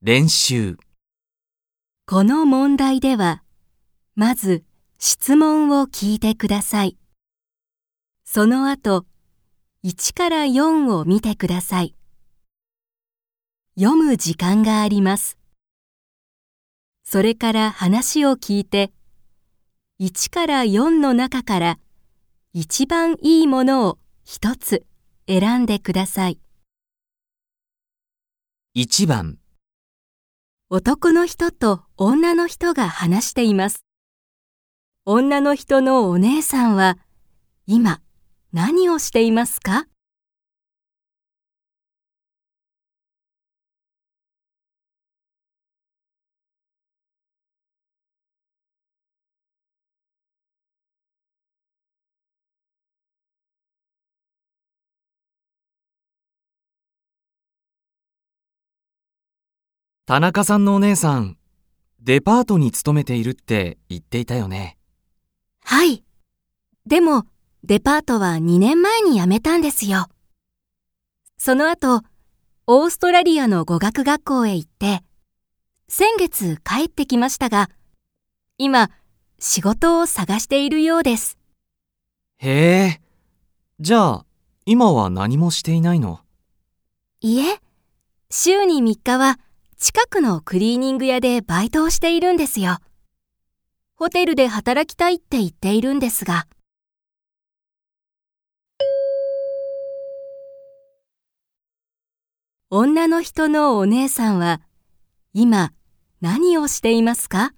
練習この問題では、まず質問を聞いてください。その後、1から4を見てください。読む時間があります。それから話を聞いて、1から4の中から一番いいものを一つ選んでください。1番男の人と女の人が話しています。女の人のお姉さんは今何をしていますか？田中さんのお姉さん、デパートに勤めているって言っていたよね。はい。でもデパートは2年前に辞めたんですよ。その後、オーストラリアの語学学校へ行って、先月帰ってきましたが、今仕事を探しているようです。へえ。じゃあ、今は何もしていないの？いえ、週に3日は近くのクリーニング屋でバイトをしているんですよ。ホテルで働きたいって言っているんですが。女の人のお姉さんは今何をしていますか？